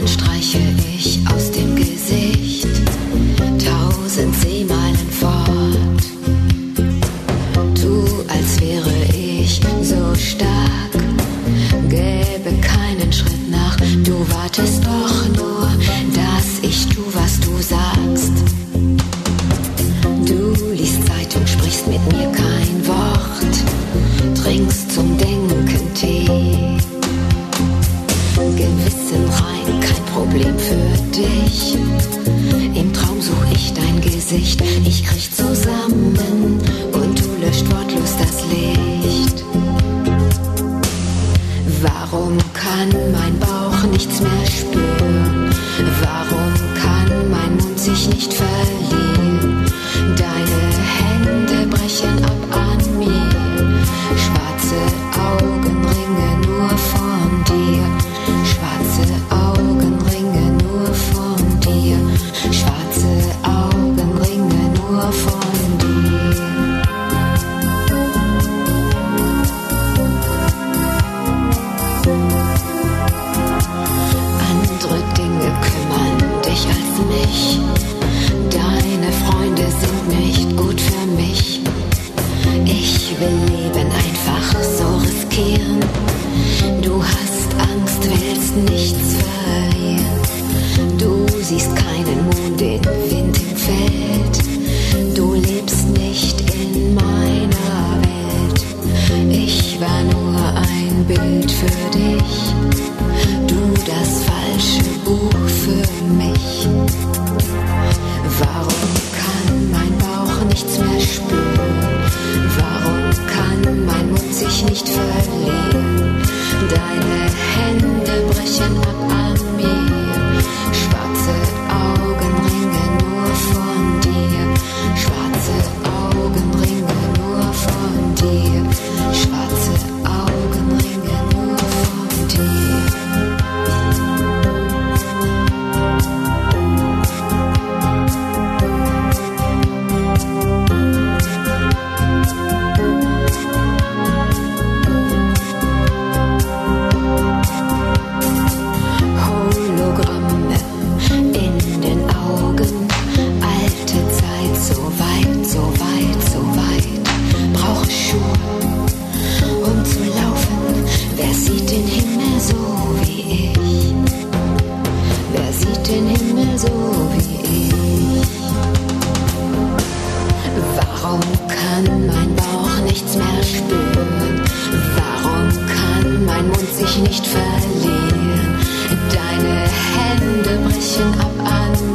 Augen streiche ich aus dem Gesicht tausend Seemeilen fort. Tu, als wäre ich so stark, gäbe keinen Schritt nach. Du wartest doch nur, dass ich tu, was du sagst. Du liest Zeitung, sprichst mit mir für dich. Im Traum such ich dein Gesicht, ich krieg zusammen und du löscht wortlos das Licht. Warum kann mein Bauch nichts mehr spüren? Warum kann mein Mund sich nicht verlieren? Mich. Deine Freunde sind nicht gut für mich. Ich will Leben einfach so riskieren. Du hast Angst, willst nichts verlieren. Du siehst keinen Mond, den Wind im Feld. Du lebst nicht in meiner Welt. Ich war nur ein Bild für dich. Deine Hände brechen ab so wie ich? Wer sieht den Himmel so wie ich? Warum kann mein Bauch nichts mehr spüren? Warum kann mein Mund sich nicht verlieren? Deine Hände brechen ab an